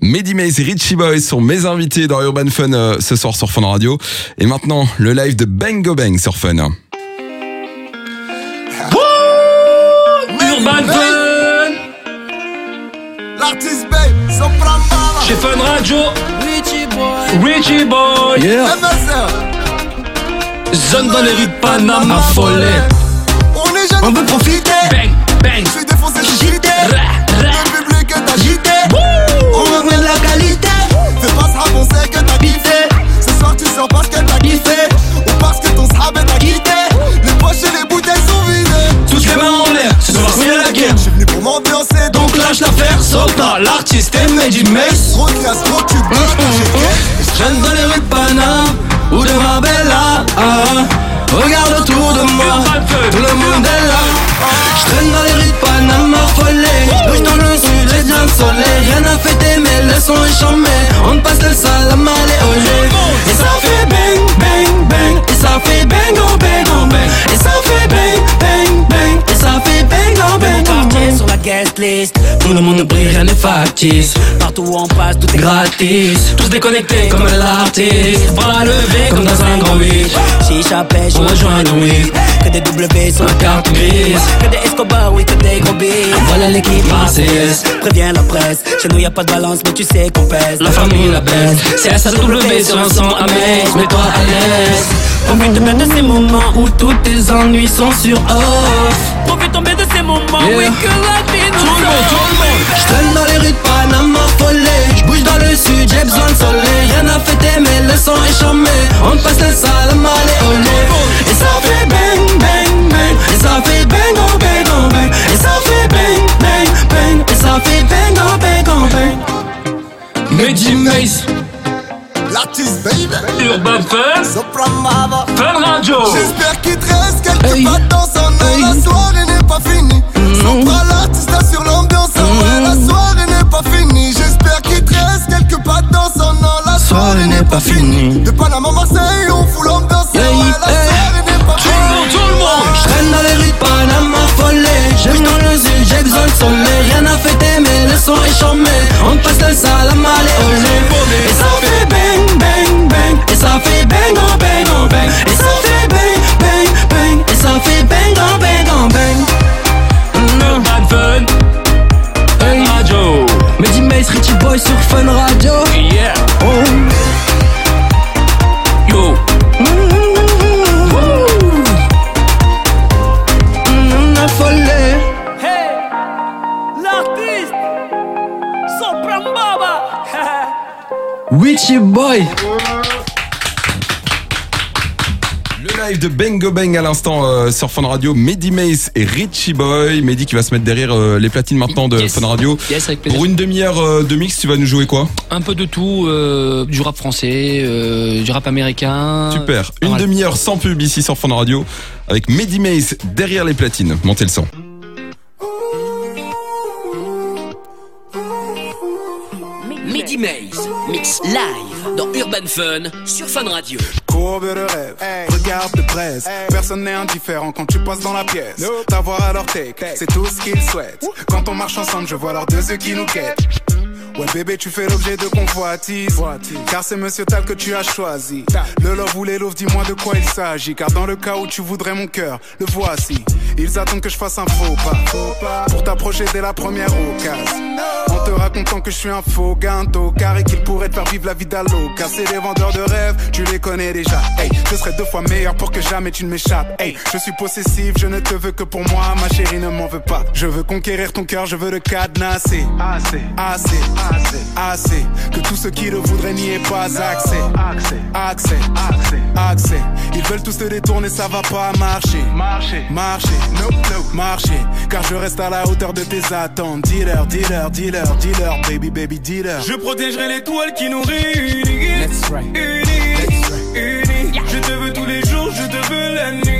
Mehdi Maze et Richie Boy sont mes invités dans Urban Fun euh, ce soir sur Fun Radio. Et maintenant, le live de Bang Go Bang sur Fun. Urban Fun. L'artiste Bay, Sopran Mama, Chez Fun Radio. Richie Boy, Richie Boy MSR. Zone dans les rues de Panama Follet On est jeunes, On veut profiter. Bang, bang. Je suis défoncé, je suis. Le public est agité. Wouh. De la qualité. Fais pas ce rap, on sait que t'as kiffé. Ce soir, tu sors parce que t'as kiffé. Ou parce que ton srab t'a quitté. Les poches et les bouteilles sont vidées. Toutes les mains en l'air Ce soir c'est la guerre Je suis venu pour m'ambiancer. Donc, lâche l'affaire Sota L'artiste est Mehdi Maze trop de classe, trop dans les rues de Panama ou de Marbella. Ah, regarde autour de moi, tout le monde est là. Je traîne dans les rues de follet. Bouge dans le soleil. Rien à fêter, mais le son est chambé. On passe le salam à olé. Et ça fait bang, bang, bang. Et ça fait bang, oh bang, oh bang. Et ça fait bang, bang. List Tout le monde brille, rien n'est factice. Partout où on passe, tout est Gratis, tous déconnectés comme l'artiste. Bras levés comme dans un grand 8. Chicha pêche, On rejoint Louis, Que des W sur la carte grise. Que des Escobar, oui, que des gros billes Voilà l'équipe marseillaise. Préviens la presse Chez nous y a pas de balance, mais tu sais qu'on pèse La famille la baisse. C'est SAW sur un son à mettre. Mets-toi à l'aise. Profite bien de ces moments où tous tes ennuis sont sur off. Profite tomber de ces moments, oui, que la vie nous Tout le monde, tout le monde. J'traîne dans les rues de Panama follet. J'bouge dans le sud, j'ai besoin de soleil. Rien à fêter, mais le son est chambé. On passe le salam allez, olé. Et ça fait bang, bang, bang. Et ça fait bang, oh bang, oh bang. Et ça fait bang, bang, bang. Et ça fait bang, oh bang, oh bang. Mehdi Maze, L'artiste, baby. Urban Fun. Fun Radio. J'espère qu'il te reste quelques Hey. pas dans son Hey. La soirée n'est pas finie. L'artiste assure soirée n'est pas finie. J'espère qu'il te reste quelques pas dans son nom. La soirée n'est pas finie. De Panama, live de Bang Go Bang à l'instant euh, sur Fun Radio. Mehdi Mace et Richie Boy. Mehdi qui va se mettre derrière euh, les platines maintenant de Yes. Fun Radio. Yes, avec plaisir. Pour une demi-heure euh, de mix, tu vas nous jouer quoi? Un peu de tout, euh, du rap français, euh, du rap américain. Super. Une demi-heure sans pub ici sur Fun Radio avec Mehdi Mace derrière les platines. Montez le son. Midi Maze, mix live dans Urban Fun sur Fun Radio. Courbe de rêve, regarde de presse. Personne n'est indifférent quand tu passes dans la pièce. T'avoir à leur take, c'est tout ce qu'ils souhaitent. Quand on marche ensemble, je vois leurs deux yeux qui nous quittent. Ouais bébé tu fais l'objet de convoitise Car c'est monsieur Tal que tu as choisi. Le love ou les loves dis-moi de quoi il s'agit. Car dans le cas où tu voudrais mon cœur Le voici. Ils attendent que je fasse un faux pas. Pour t'approcher dès la première occasion. En te racontant que je suis un faux ganto Car et qu'il pourrait te faire vivre la vie d'Allo Car c'est les vendeurs de rêves Tu les connais déjà. Hey je serai deux fois meilleur pour que jamais tu ne m'échappes. Hey je suis possessif Je ne te veux que pour moi. Ma chérie ne m'en veut pas. Je veux conquérir ton cœur Je veux le cadenasser. Assez Assez. Assez Assez Que tous ceux qui le voudraient n'y aient pas accès. Accès. Accès. Accès. Accès. Ils veulent tous te détourner Ça va pas marcher. Marcher. Marcher. No no Marcher. Car je reste à la hauteur de tes attentes. Dealer Dealer Dealer Dealer Baby baby dealer. Je protégerai l'étoile qui nous réunit. Unis, unis. Je te veux tous les jours, je te veux la nuit.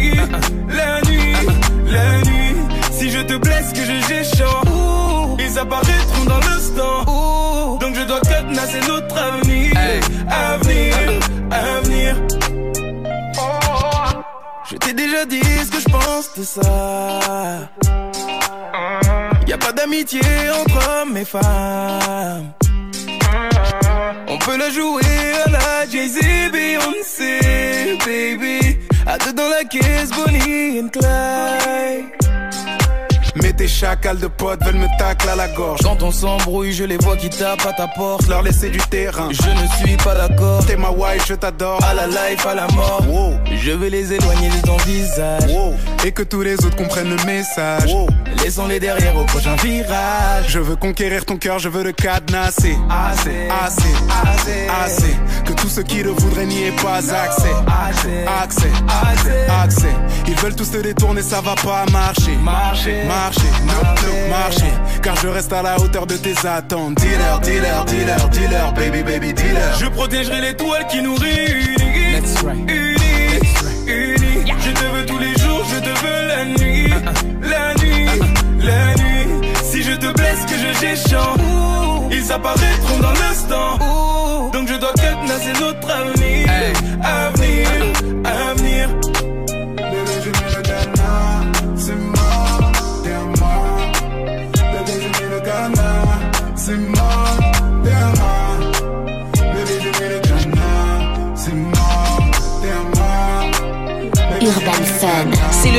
De ça. Y a pas d'amitié entre hommes et femmes. peut la jouer à la Jay-Z, Beyoncé, baby. À deux dans la caisse, Bonnie and Clyde. Chacals de potes veulent me tacler à la gorge. Quand on s'embrouille, je les vois qui tapent à ta porte. Leur laisser du terrain. Je ne suis pas d'accord. T'es ma wife, je t'adore. À la life, à la mort. Je vais les éloigner de ton visage. Et que tous les autres comprennent le message. Laissons-les derrière au prochain virage. Je veux conquérir ton cœur, je veux le cadenasser. Assez, assez, assez, assez. Que tous ceux qui le voudraient n'y aient pas accès. Accès, accès, accès. Ils veulent tous te détourner, ça va pas marcher. Marcher, marcher, no, marcher. Car je reste à la hauteur de tes attentes. Dealer, dealer, dealer, dealer, baby, baby, dealer. Je protégerai l'étoile qui nous réunit. Let's right. Unis, unis. Je te veux tous les jours, je te veux la nuit. La nuit, la nuit. Si je te blesse, que je j'échange. Ils apparaîtront dans l'instant. Donc je dois cadenasser notre avenir. Avenir,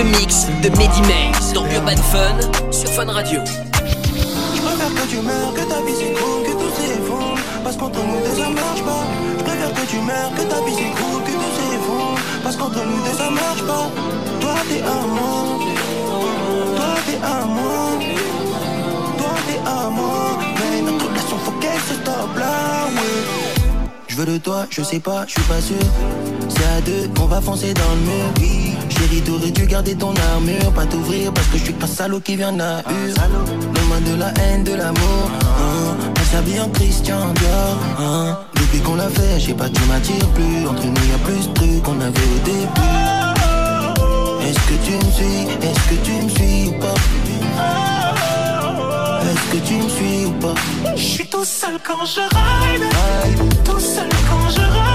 le mix de Mehdi Maze dans Urban Fun sur Fun Radio. Je préfère que tu meurs, que ta vie s'écroule, que tout s'effondre. Parce qu'entre nous deux ça marche pas. Je préfère que tu meurs, que ta vie s'écroule, que tout s'effondre. Parce qu'entre nous deux ça marche pas. Toi t'es à moi. Toi t'es à moi. Toi t'es à moi. Mais notre relation faut qu'elle se stoppe là. Je veux de toi, je sais pas, je suis pas sûr. C'est à deux, on va foncer dans le mur. Chérie, t'aurais dû garder ton armure, pas t'ouvrir parce que je suis pas salaud qui vient à Donne-moi de la haine, de l'amour. Hein. On s'habille en Christian Dior. Hein. Depuis qu'on l'a fait, je sais pas, tu m'attires plus. Entre nous, y a plus de trucs qu'on avait au début. Est-ce que tu me suis? Est-ce que tu me suis ou pas? Est-ce que tu me suis ou pas? Je suis tout seul quand je ride. Tout seul quand je ride.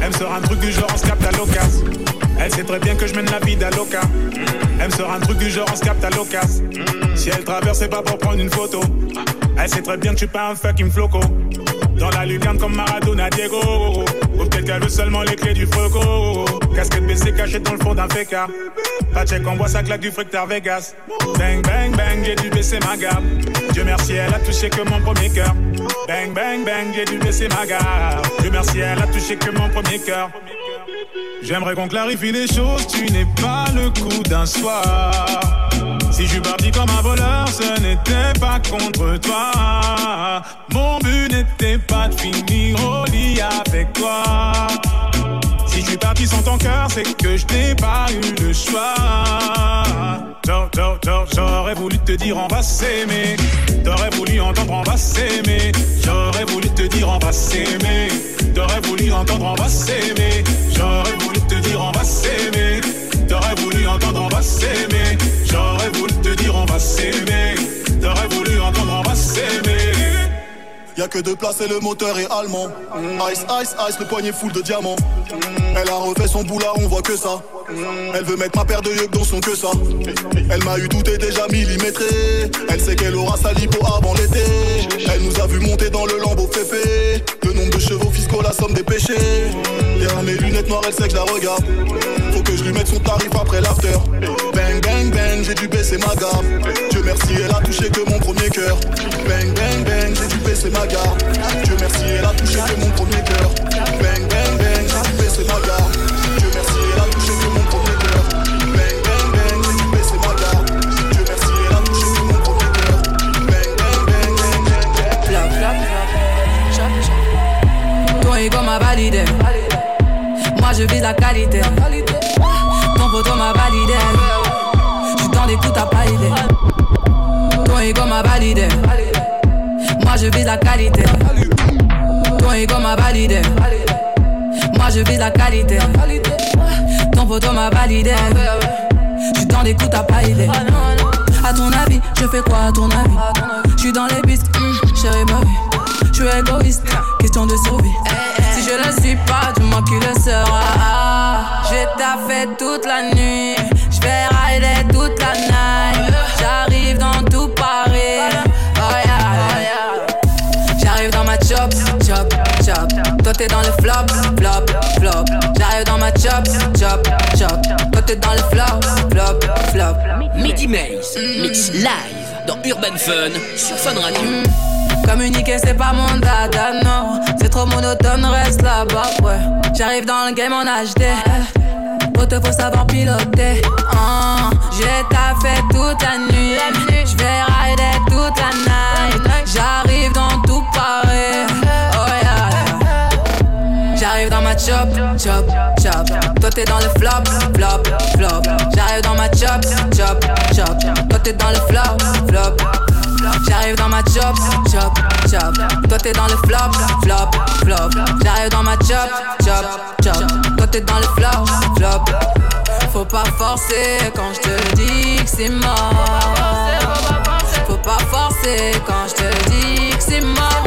Elle me sort un truc du genre on se capte à l'occasion. Elle sait très bien que je mène la vie d'Aloca. Elle me sort un truc du genre on se capte à l'occasion. Si elle traverse, c'est pas pour prendre une photo. Elle sait très bien que je suis pas un fucking floco. Dans la lucarne comme Maradona Diego. Ou peut-être qu'elle veut seulement les clés du froco. Casquette baissée cachée dans le fond d'un féca. Check, on voit ça claque du fructeur Vegas. Bang, bang, bang, j'ai dû baisser ma garde. Dieu merci, elle a touché que mon premier cœur. Bang, bang, bang, j'ai dû baisser ma garde. Dieu merci, elle a touché que mon premier cœur. J'aimerais qu'on clarifie les choses, tu n'es pas le coup d'un soir. Si je suis parti comme un voleur, ce n'était pas contre toi. Mon but n'était pas de finir au lit avec toi. Si je suis parti sans ton cœur, c'est que je n'ai pas eu le choix. J'a- j'a- j'a- J'aurais voulu te dire on va s'aimer. T'aurais voulu entendre on va s'aimer. J'aurais voulu te dire on va s'aimer. T'aurais voulu entendre on va s'aimer. Y'a que deux places et le moteur est allemand. Ice, ice, ice, le poignet full de diamants. Elle a refait son boulard, on voit que ça. Elle veut mettre ma paire de yeux dans son que ça. Elle m'a eu tout est déjà millimétré. Elle sait qu'elle aura sa lipo avant l'été. Elle nous a vu monter dans le lambeau féfé. Le nombre de chevaux fiscaux, la somme des péchés. Derrière mes lunettes noires, elle sait que je la regarde. Faut que je lui mette son tarif après l'after. Bang bang bang, j'ai dû baisser ma garde. Dieu merci, elle a touché que mon premier cœur. Bang bang bang, j'ai dû baisser ma garde. Dieu merci, elle a touché que mon premier cœur. Bang bang bang, j'ai dû baisser ma garde. Dieu merci, elle a touché que mon premier cœur. Bang bang bang, j'ai dû baisser ma garde. Dieu merci, elle a touché que mon premier cœur. Bang bang bang, bang bang. Bla bla bla. Ton ego m'a validé. Moi je vis la qualité. Ton photo m'a validé. Coups, t'as pas idée. Ton ego m'a validé. Moi je vise la qualité. Ton ego m'a validé. Moi je vise la qualité. Ton poteau m'a validé. J'suis dans coups, t'as pas idée. À ton avis, je fais quoi à ton avis? J'suis dans les bisques, mm, chérie ma vie. J'suis égoïste, question de survie. Si je le suis pas, dis-moi qui le sera. J'ai taffé toute la nuit, rider toute la night. J'arrive dans tout Paris. Oh yeah. J'arrive dans ma chop, chop, chop. Toi t'es dans le flop, flop, flop. J'arrive dans ma chop, chop, chop. Toi t'es dans le flop, flop, flop. Midi Maze, mix live dans Urban Fun sur Fun Radio. Communiquer c'est pas mon dada, non. C'est trop monotone, reste là-bas, ouais. J'arrive dans le game en HD. Te faut savoir piloter. Ah, J'ai taffé toute la nuit. J'vais rider toute la night. J'arrive dans tout Paris. Oh. J'arrive dans ma chop, chop, chop. Toi t'es dans le flop, flop, flop. J'arrive dans ma chop, chop, chop. Toi t'es dans le flop. J'arrive dans ma chop, chop, chop. Toi t'es dans le flop, flop, flop. J'arrive dans ma chop, chop, chop. Toi t'es dans le flop, flop. Faut pas forcer quand je te dis que c'est mort. Faut pas forcer quand je te dis que c'est mort.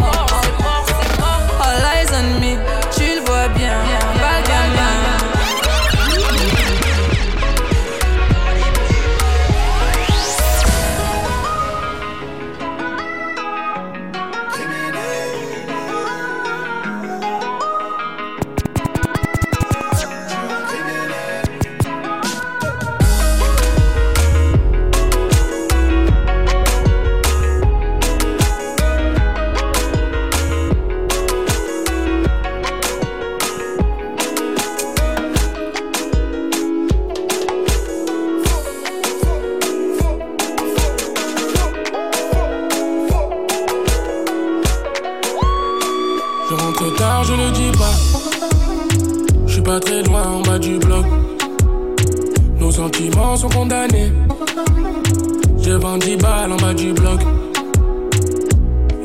Je le dis pas. Je suis pas très loin en bas du bloc. Nos sentiments sont condamnés. Je vends 10 balles en bas du bloc.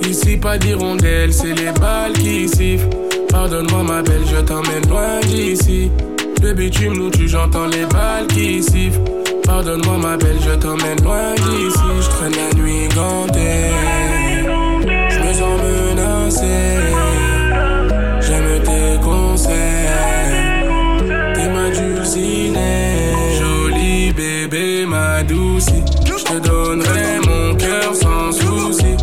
Ici, pas d'hirondelle, c'est les balles qui sifflent. Pardonne-moi, ma belle, je t'emmène loin d'ici. Le bitume nous tue, j'entends les balles qui sifflent. Pardonne-moi, ma belle, je t'emmène loin d'ici. Je traîne la nuit gantée. Je me sens menacé. Dulcinée. Jolie bébé, ma douce. Je te donnerai mon cœur sans souci.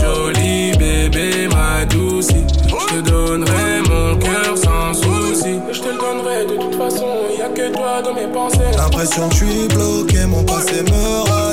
Jolie bébé, ma douce. Je te donnerai mon cœur sans souci. Je te le donnerai de toute façon. Y a que toi dans mes pensées. L'impression que je suis bloqué, mon passé me rattrape,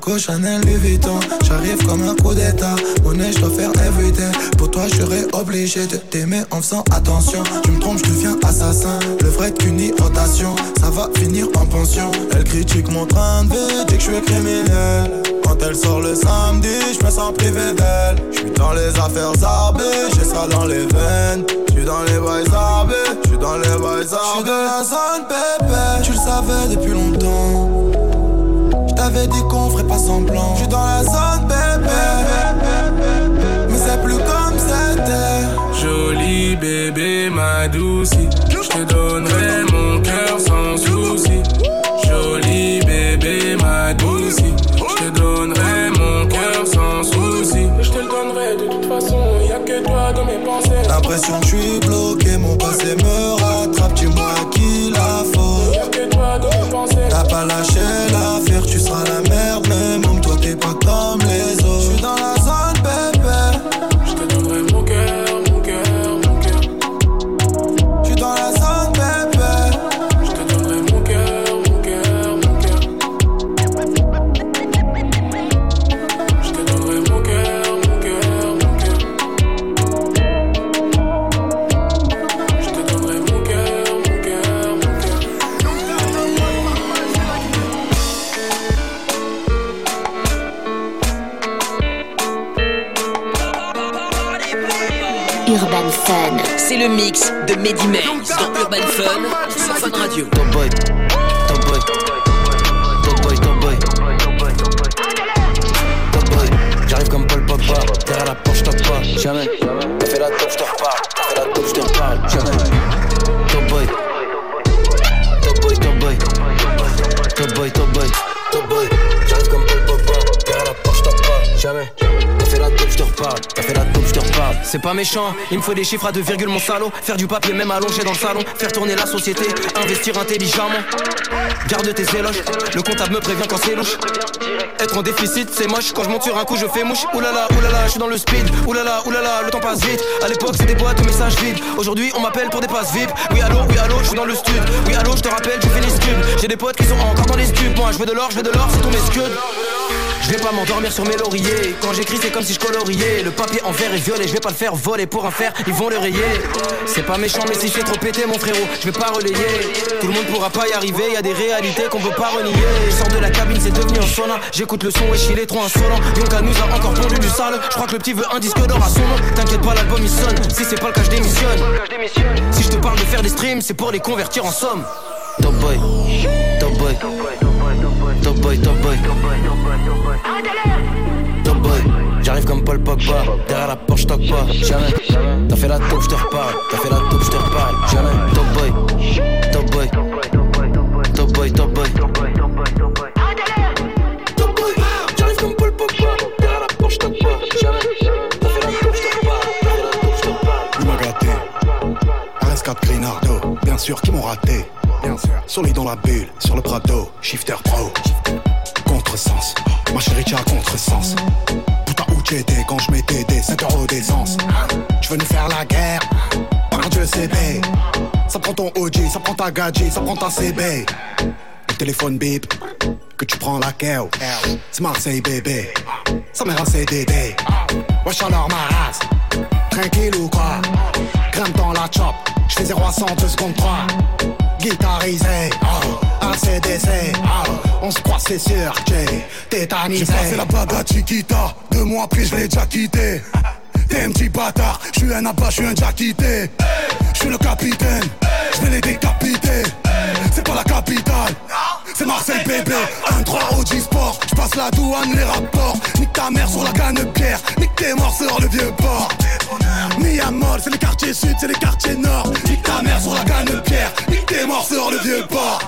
Coco Chanel Louis Vuitton, j'arrive comme un coup d'état. Monnaie, je dois faire everyday. Pour toi, je serais obligé de t'aimer en faisant attention. Tu me trompes, je deviens assassin. Le vrai qu'une irritation, ça va finir en pension. Elle critique mon train de vie, dit que je suis criminel. Quand elle sort le samedi, je me sens privé d'elle. Je suis dans les affaires zarbées, j'ai ça dans les veines. Suis dans les bails zarbés, je suis dans les bails zarbés. Je suis dans la zone pépé, tu le savais depuis longtemps. Pas semblant. Je suis dans la zone bébé. Mais c'est plus comme c'était. Jolie bébé, ma douce. Je te donnerai mon cœur sans souci. Jolie bébé, ma douce. Je te donnerai mon cœur sans souci. Je te le donnerai de toute façon. Y a que toi dans mes pensées. L'impression que je suis bloqué, mon passé me de Mehdi Maze dans Urban Fun sur Fun Radio. Top boy, C'est pas méchant, il me faut des chiffres à deux virgules, mon salaud. Faire du papier, même allongé dans le salon. Faire tourner la société, investir intelligemment. Garde tes éloges, le comptable me prévient quand c'est louche. Être en déficit, c'est moche. Quand je monte sur un coup, je fais mouche. Oulala, oulala, je suis dans le speed. Oulala, oulala, le temps passe vite. À l'époque, c'était boîte de messages vides. Aujourd'hui, on m'appelle pour des passes VIP. Oui, allô, oui, allô, je suis dans le stud. Oui, allô, je te rappelle, je fais les scuds. J'ai des potes qui sont encore dans les studs. Moi, je veux de l'or, je veux de l'or, c'est tous mes scuds. Je vais pas m'endormir sur mes lauriers. Quand j'écris, c'est comme si je coloriais. Le papier en vert est violet, je vais pas le faire voler pour un fer, ils vont le rayer. C'est pas méchant, mais si je fais trop péter, mon frérot, je vais pas relayer. Tout le monde pourra pas y arriver, y a des réalités qu'on peut pas renier. Je sors de la cabine, c'est devenu un sauna. J'écoute le son et il est trop insolent. Yonka nous a encore pondu du sale. Je crois que le petit veut un disque d'or à son nom. T'inquiète pas, l'album il sonne. Si c'est pas le cas, je démissionne. Si je te parle de faire des streams, c'est pour les convertir en somme. Top boy, top boy, top boy, top boy. Top boy, j'arrive comme Paul Pogba. Derrière la porte, j'toque pas, jamais. T'as fait la taupe, j'te reparle. T'as fait la taupe, j'te reparle, jamais. Top boy, top boy, top boy, top boy. Top sûr qu'ils m'ont raté. Bien sûr. Sur les dans la bulle, sur le Prado, shifter pro. Contresens, ma chérie, tu as contresens. Putain, où tu étais quand je mettais des 5 euros d'essence Tu veux nous faire la guerre Par Dieu, CB. Ça prend ton OG, ça prend ta gadget, ça prend ta CB. Le téléphone bip, que tu prends la KO. C'est Marseille, bébé. Ça mère un CDD. Wesh alors ma race. Tranquille ou quoi Grimpe dans la chop, j'fais 0 à 100 2 secondes 3 Guitarisé, oh, ACDC, oh, on se croit c'est sûr, j'ai tétanisé. J'ai passé la bague à Chiquita, deux mois après je l'ai déjà quitté. T'es un petit bâtard, je suis un abat, je suis un déjà quitté. Je suis le capitaine, je vais les décapiter. C'est pas la capitale, c'est Marseille bébé. 1-3 OG Sport, je passe la douane, les rapports. Nique ta mère sur la canne de pierre, nique tes morts sur le vieux port. Miamol, c'est les quartiers sud, c'est les quartiers nord. Nique ta mère sur la canne de pierre, nique tes morts sur le vieux port.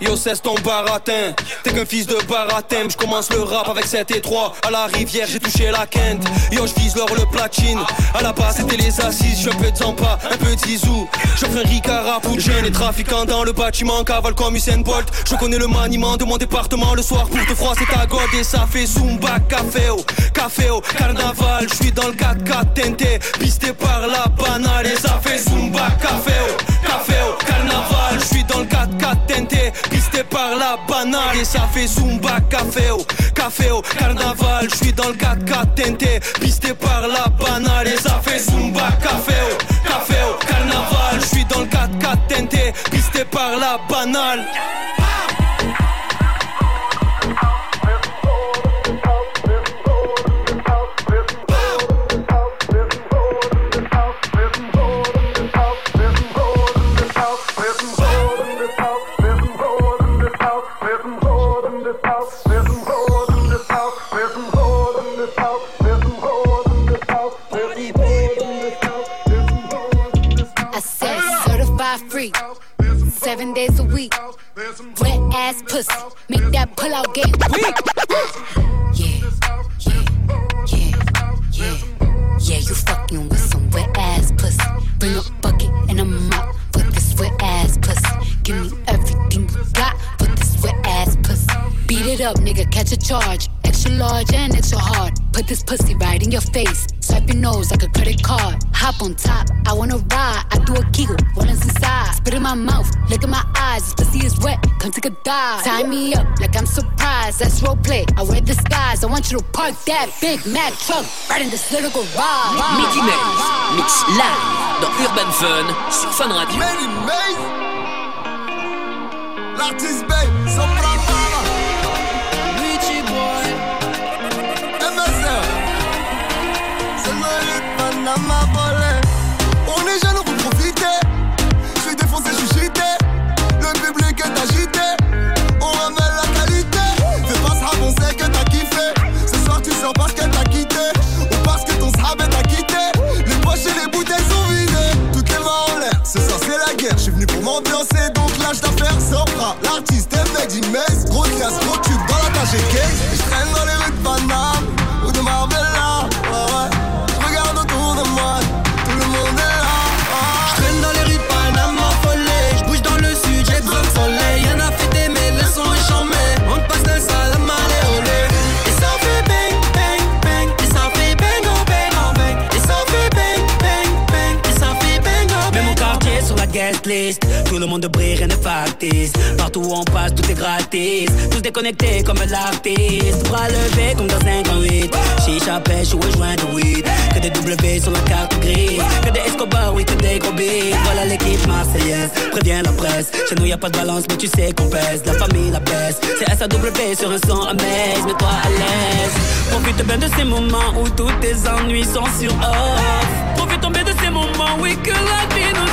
Yo cesse ton baratin. T'es qu'un fils de baratin. Je commence le rap avec 7 et 3 À la rivière j'ai touché la quinte Yo je vise l'or le platine. À la base c'était les assises. Je un peu de un peu de Zizou. J'offre un Ricard à Poutine Les trafiquants dans le bâtiment. Cavale comme Usain Bolt. Je connais le maniement de mon département Le soir. Pour te froisser ta god Et ça fait Zumba Café au Café au Carnaval Je suis dans le 4-4 tenté Pisté par la banale Et ça fait Zumba Café par la banale. Ça fait Zumba Café au Café au Carnaval. Je suis dans le 4-4 tenté Pisté par la banale. Ça fait Zumba Café au Café au Carnaval. Je suis dans le 4-4 tenté Pisté par la banale it up, nigga, catch a charge. Extra large and extra hard. Put this pussy right in your face. Swipe your nose like a credit card. Hop on top, I wanna ride. I do a giggle, what is inside? Spit in my mouth, look in my eyes. This pussy is wet, come take a dive. Tie me up like I'm surprised. That's role play. I wear disguise. I want you to park that Big Mac truck right in this little garage. Midi Maze, mix live dans Urban Fun sur Fun Radio. Many Maze L'artiste Bay, On est jeunes, on veut profiter. Je suis défoncé, je suis cheaté. Le public est agité. On ramène la qualité. Fais pas ça, on sait que t'as kiffé. Ce soir, tu sors parce que t'as quitté. Ou parce que ton sahab t'a quitté. Les poches et les bouteilles sont vidées. Toutes les mains en l'air. Ce soir, c'est la guerre. Je suis venu pour m'ambiancer. Donc, lâche d'affaires, sera L'artiste est made in Gros casse, gros tube dans la tâche et case. Je traîne dans les rues de Panama. Partout où on passe, tout est gratis. Tous déconnectés comme l'artiste. Bras levés comme dans 58. Chicha pêche ou joint de weed. Que des W sur la carte grise. Que des Escobar, oui, que des gros. Voilà l'équipe marseillaise. Préviens la presse. Chez nous y a pas de balance, mais tu sais qu'on pèse. La famille la baisse. C'est SAW sur un son amaze. Mets-toi à l'aise. Profite bien de ces moments où tous tes ennuis sont sur off. Profite bien de ces moments, oui, que la vie nous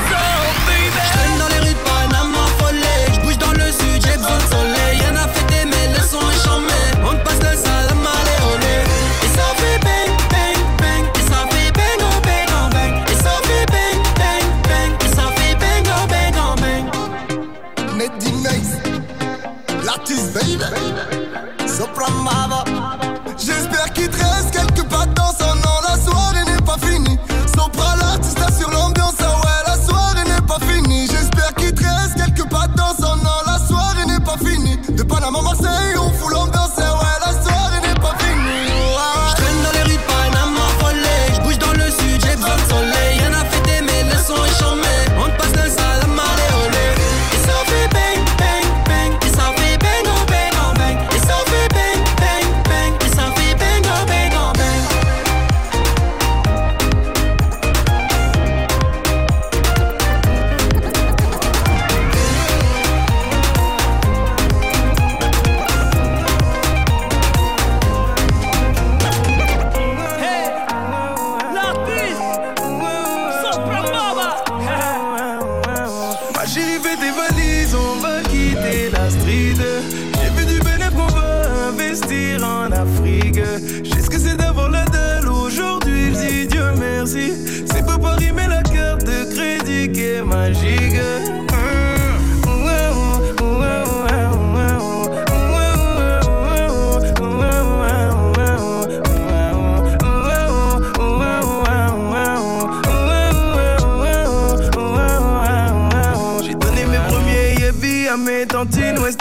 magique.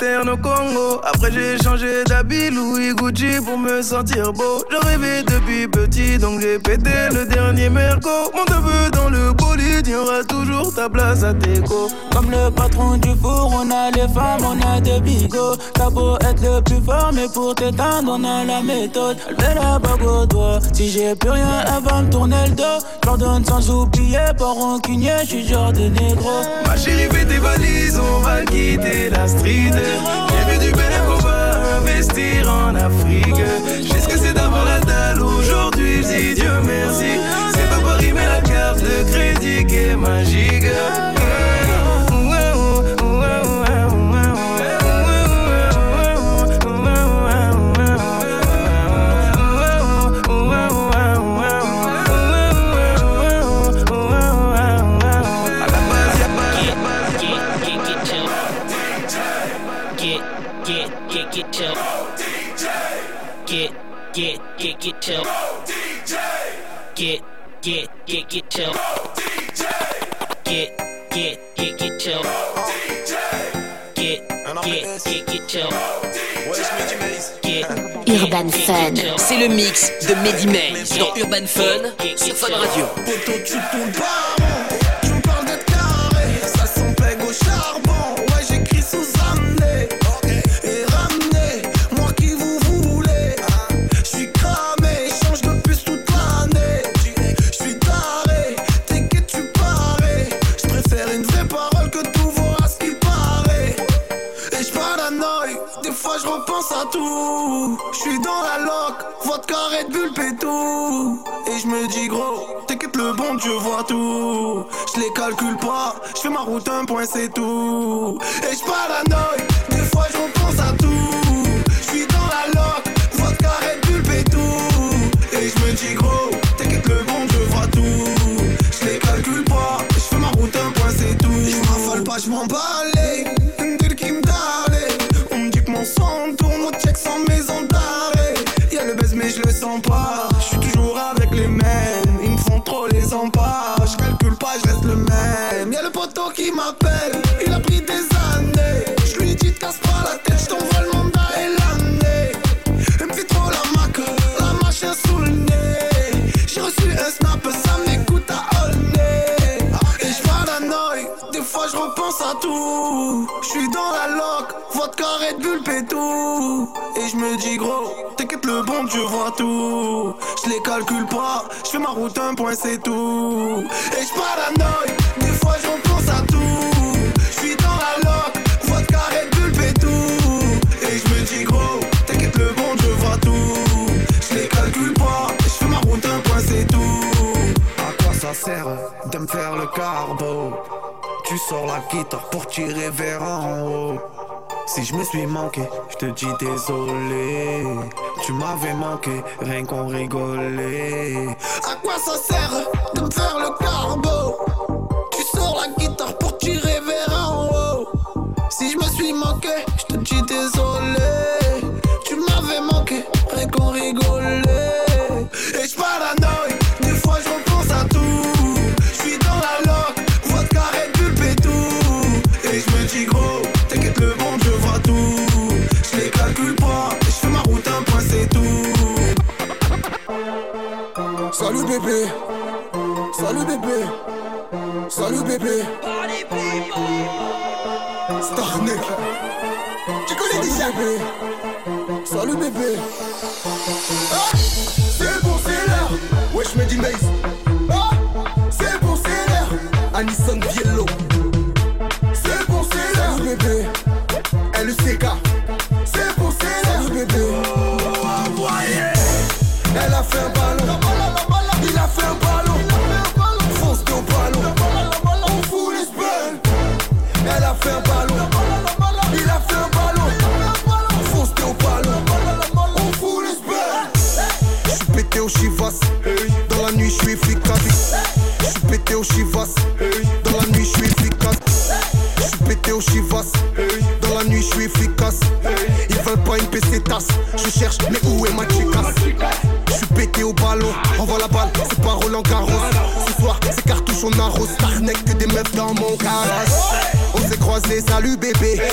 Au Congo. Après j'ai changé d'habit Louis Gucci pour me sentir beau. Je rêvais depuis petit donc j'ai pété le dernier merco. Mon neveu dans le bolide, y aura toujours ta place à Teco. Comme le patron du four, on a les femmes, on a des bigots. T'as beau être le plus fort, mais pour t'éteindre, on a la méthode. Elle la bague au doigt. Si j'ai plus rien, elle va me tourner le dos. J'ordonne sans oublier, pas rancunier, j'suis genre de négro. Ma chérie, fais tes valises, on va quitter la street. J'ai vu du bénéfice qu'on va investir en Afrique. Je sais ce que c'est d'avoir la dalle aujourd'hui, dis Dieu merci. C'est pas Paris, mais la carte de crédit qui est magique. Get, get chill. Get, get, get, get chill. Get, get, get, get chill. Get, get, get, get chill. Get, Urban Fun. C'est le mix de Mehdi dans Urban Fun sur Fun Radio. Poto, tu tournes route un Je les calcule pas, je fais ma route un point c'est tout. Et je paranoïe, des fois je repense à tout. Je suis dans la loc, vodka Red Bull tout. Et je me dis gros, t'inquiète le bon Dieu voit tout. Je les calcule pas, je fais ma route un point c'est tout. À quoi ça sert de me faire le carbo? Tu sors la guitare pour tirer vers en haut. Si je me suis manqué, je te dis désolé. Tu m'avais manqué, rien qu'on rigolait. À quoi ça sert de me faire le carbo bébé. Starnek, tu connais déjà bébé. Salut bébé. Ah, c'est bon, c'est l'heure. Wesh, me dis. Ah, c'est bon, c'est l'heure. Anisson Viello. C'est bon, c'est l'heure. Salut bébé. LCK. C'est bon, c'est l'heure. Salut bébé. Elle a.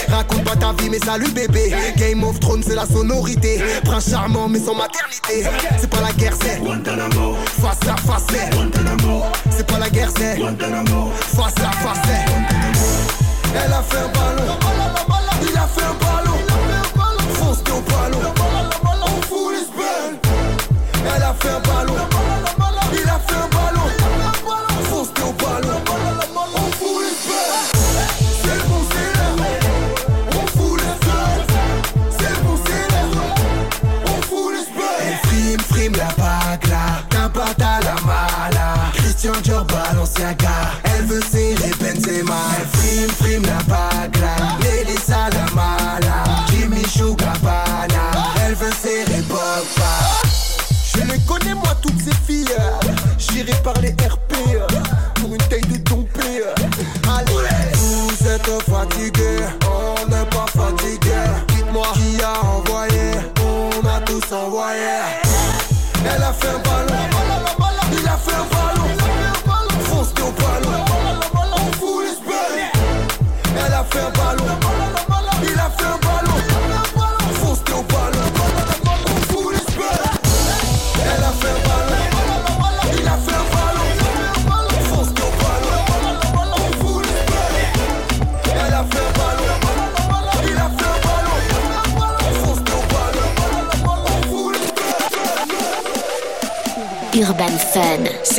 Raconte pas ta vie, mais salut bébé. Game of Thrones, c'est la sonorité. Prince charmant, mais sans maternité. C'est pas la guerre, c'est face à face. c'est pas la guerre, c'est face à face. Elle a fait un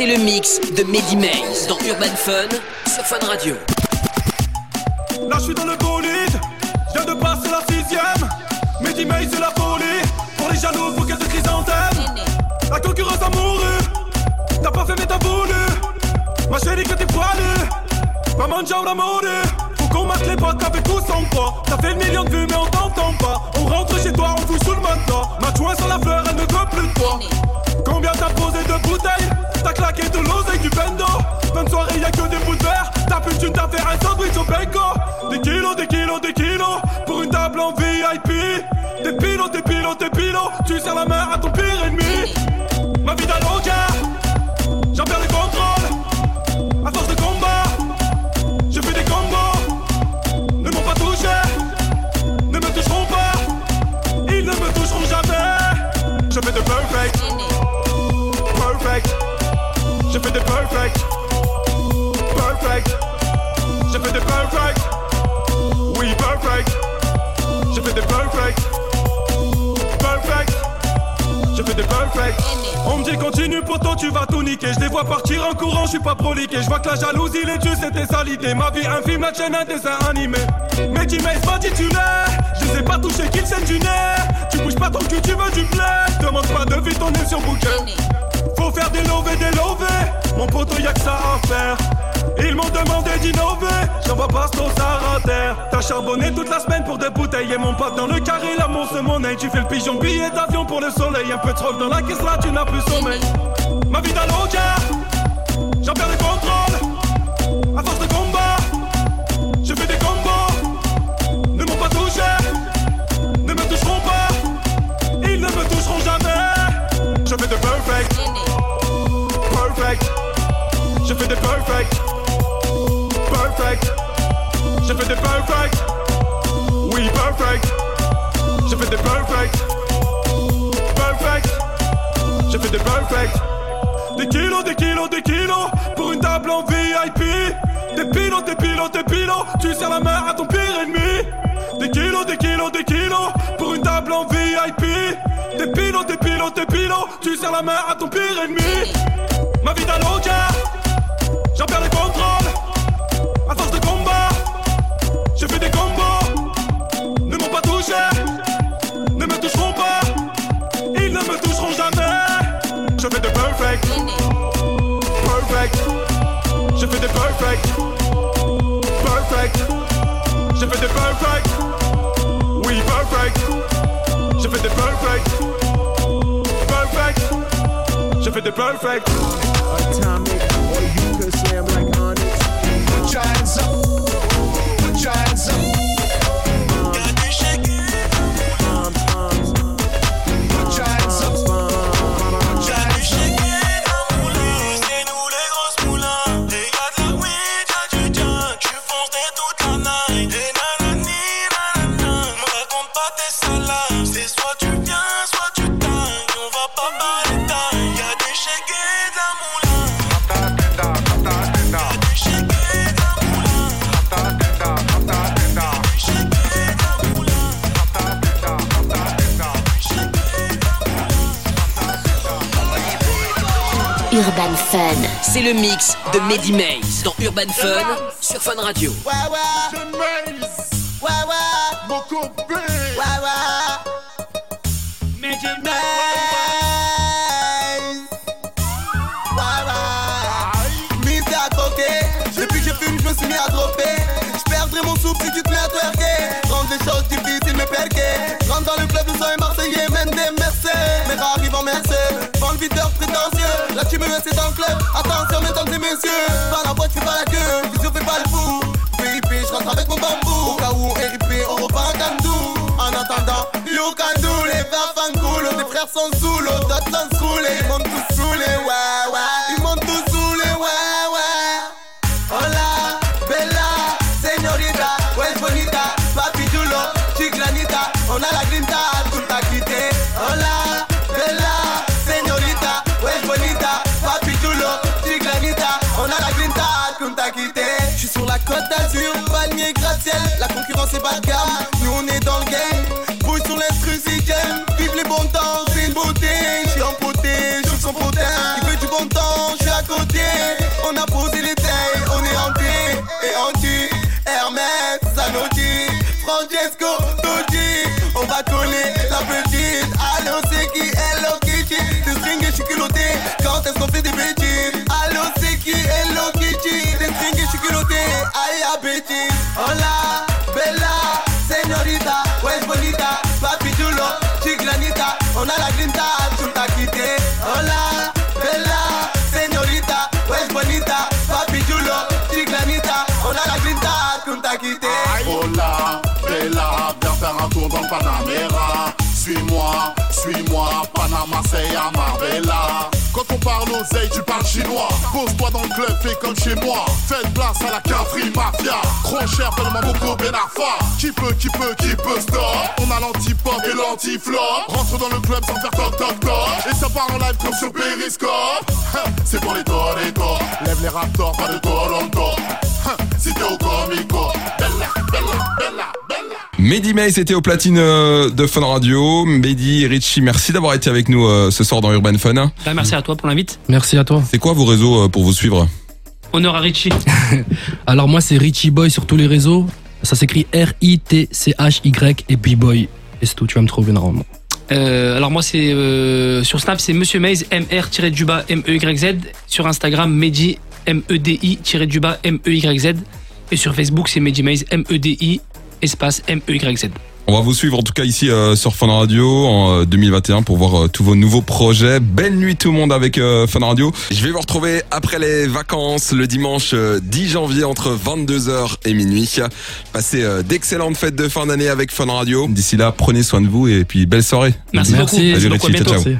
le mix de Mehdi Maze dans Urban Fun sur Fun Radio. Là je suis dans le bolide, je viens de passer la sixième. Mehdi May c'est la folie, pour les jaloux bouquet de chrysanthème. La concurrence amoureux, t'as pas fait mais t'as voulu. Ma chérie que t'es poilue, maman l'amour Faut qu'on mate les boîtes avec tout son poids T'as fait le million de vues mais on t'entend pas. On rentre chez toi, on fouille sous le matelas Ma joint sur la fleur, elle ne veut plus de toi Combien t'as posé de bouteilles T'as claqué de l'oseille du bendo. Même soirée y'a que des bouts de verre. T'as plus d'une t'as fait un sandwich au bacon Des kilos, des kilos, des kilos. Pour une table en VIP Des pilotes, des pilotes, des pilotes. Tu serres la main à ton pire ennemi des perfect. Perfect. Je fais des perfect. Oui, perfect. Je fais des perfect. Perfect. Je fais des perfect. On me dit continue poto tu vas tout niquer Je les vois partir en courant je suis pas proliqué Je vois que la jalousie les tues c'était salidé Ma vie un film la chaîne un dessin animé Mais tu m'as pas titulaire Je sais pas toucher qu'il scène du nez Tu bouges pas ton cul tu veux du blé Demande pas de vie ton nez sur bouquet Faut faire des lovés des lovés Mon poteau y'a que ça à faire ils m'ont demandé d'innover, j'envoie pas ton terre. T'as charbonné toute la semaine pour des bouteilles et mon pote dans le carré, l'amour c'est mon nez. Tu fais le pigeon billet d'avion pour le soleil, un peu trop dans la caisse là, tu n'as plus sommeil. Ma vie d'aloca, j'en perds le contrôle. À force de Je fais des perfect. Perfect. Je fais des perfect. Oui, perfect. Je fais des perfect. Perfect. Je fais des perfect. Des kilos, des kilos, des kilos. Pour une table en VIP. Des pilotes, des pilotes, des pilotes. Tu serres la main à ton pire ennemi. Des kilos, des kilos, des kilos. Pour une table en VIP. Des pilotes, des pilotes, des pilotes. Tu serres la main à ton pire ennemi. Perfect. Je fais des perfect. Perfect. Je fais des perfect. Oui, perfect. Je fais des perfect. Perfect. Je fais des perfect. Atomic, or you could slam like Fun. C'est le mix de Mehdi Maze dans Urban Fun sur Fun Radio. Ouais, ouais. Ouais, ouais. Mon copain. Videur prétentieux. La team ES est dans le club. Attention, mesdames et messieurs. Pas la boîte, fais pas la queue. Vision, fais pas le fou. VIP, je rentre avec mon bambou. Au cas où, RIP, on repart en Kandou. En attendant, you can do les verres fan cool. Frères sont sous l'eau, d'autres sont saoulés. Ils m'ont tous saoulé, ouais, ouais. Ils m'ont tous saoulé, ouais, ouais. Hola, bella, señorita, pues bonita, papi chulo, chiclanita, on a la grinta, la concurrence est bas de gamme, nous on est dans le game. Bouge sur l'instru si vive les bons temps, c'est une beauté, je suis empoté, je son potin, il veut du bon temps, je suis à côté, on a posé les tailles, on est hanté et hanté, Hermès, Zanotti, Francesco, Totti, on va coller la petite, allô c'est qui, hello Kitty, des strings et je suis culotté, quand est-ce qu'on fait des bêtises, allô c'est qui, hello Kitty, des strings et je suis culotté, aïe bêtises, hola, on a la grinta, tout a quitté, hola, bella, señorita, pues bonita, papi chulo, chiclanita, on a la grinta, tout a quitté. Hola, Bella, viens faire un tour dans Panamera. Suis-moi, suis-moi, Panama, c'est à Marbella. Quand on parle oseille, tu parles chinois. Pose-toi dans le club, fais comme chez moi. Faites place à la cafri mafia. Trop cher, tellement beaucoup Benafa. Qui peut, qui peut, qui peut stop On a l'anti-pop et l'anti-flop. Rentre dans le club sans faire toc toc toc. Et ça part en live comme sur Periscope. Hein, C'est pour les Toretto. Lève les raptors, pas de Toronto. Hein, Si t'es au comico. Bella, bella, bella, bella. Mehdi May, c'était au platine euh, de Fun Radio. Mehdi et Richie, merci d'avoir été avec nous euh, ce soir dans Urban Fun. Bah, merci à toi pour l'invite. Merci à toi. C'est quoi vos réseaux euh, pour vous suivre? Honneur à Richie. Alors moi c'est Richie Boy sur tous les réseaux. Ça s'écrit R-I-T-C-H-Y et B-Boy. Et c'est tout, tu vas me trouver normalement. Euh, alors moi c'est euh, sur Snap c'est Monsieur Maze MR-du-bas M-E-Y-Z sur Instagram Mehdi M-E-D-I-du-bas M-E-Y-Z et sur Facebook c'est Mehdi Maze M-E-D-I espace M-E-Y-Z. On va vous suivre en tout cas ici euh, sur Fun Radio en euh, 2021 pour voir euh, tous vos nouveaux projets. Belle nuit tout le monde avec euh, Fun Radio. Je vais vous retrouver après les vacances le dimanche euh, 10 janvier entre 22h et minuit. Passez euh, d'excellentes fêtes de fin d'année avec Fun Radio. D'ici là, prenez soin de vous et puis belle soirée. Merci beaucoup. Merci beaucoup, à